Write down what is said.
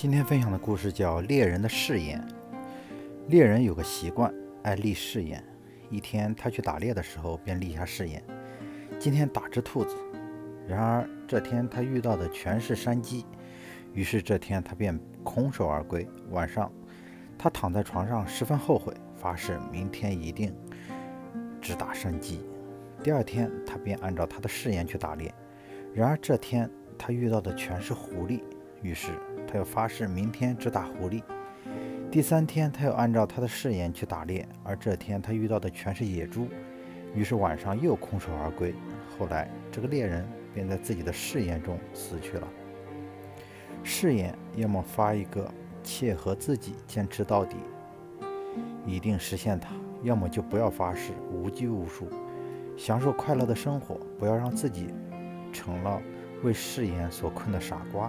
今天分享的故事叫《猎人的誓言》。猎人有个习惯，爱立誓言。一天，他去打猎的时候，便立下誓言：今天打只兔子。然而，这天他遇到的全是山鸡，于是这天他便空手而归。晚上，他躺在床上，十分后悔，发誓明天一定只打山鸡。第二天，他便按照他的誓言去打猎。然而，这天他遇到的全是狐狸，于是。他又发誓明天只打狐狸。第三天，他又按照他的誓言去打猎，而这天他遇到的全是野猪，于是晚上又空手而归。后来，这个猎人便在自己的誓言中死去了。誓言要么发一个切合自己，坚持到底，一定实现它；要么就不要发誓，无拘无束，享受快乐的生活，不要让自己成了为誓言所困的傻瓜。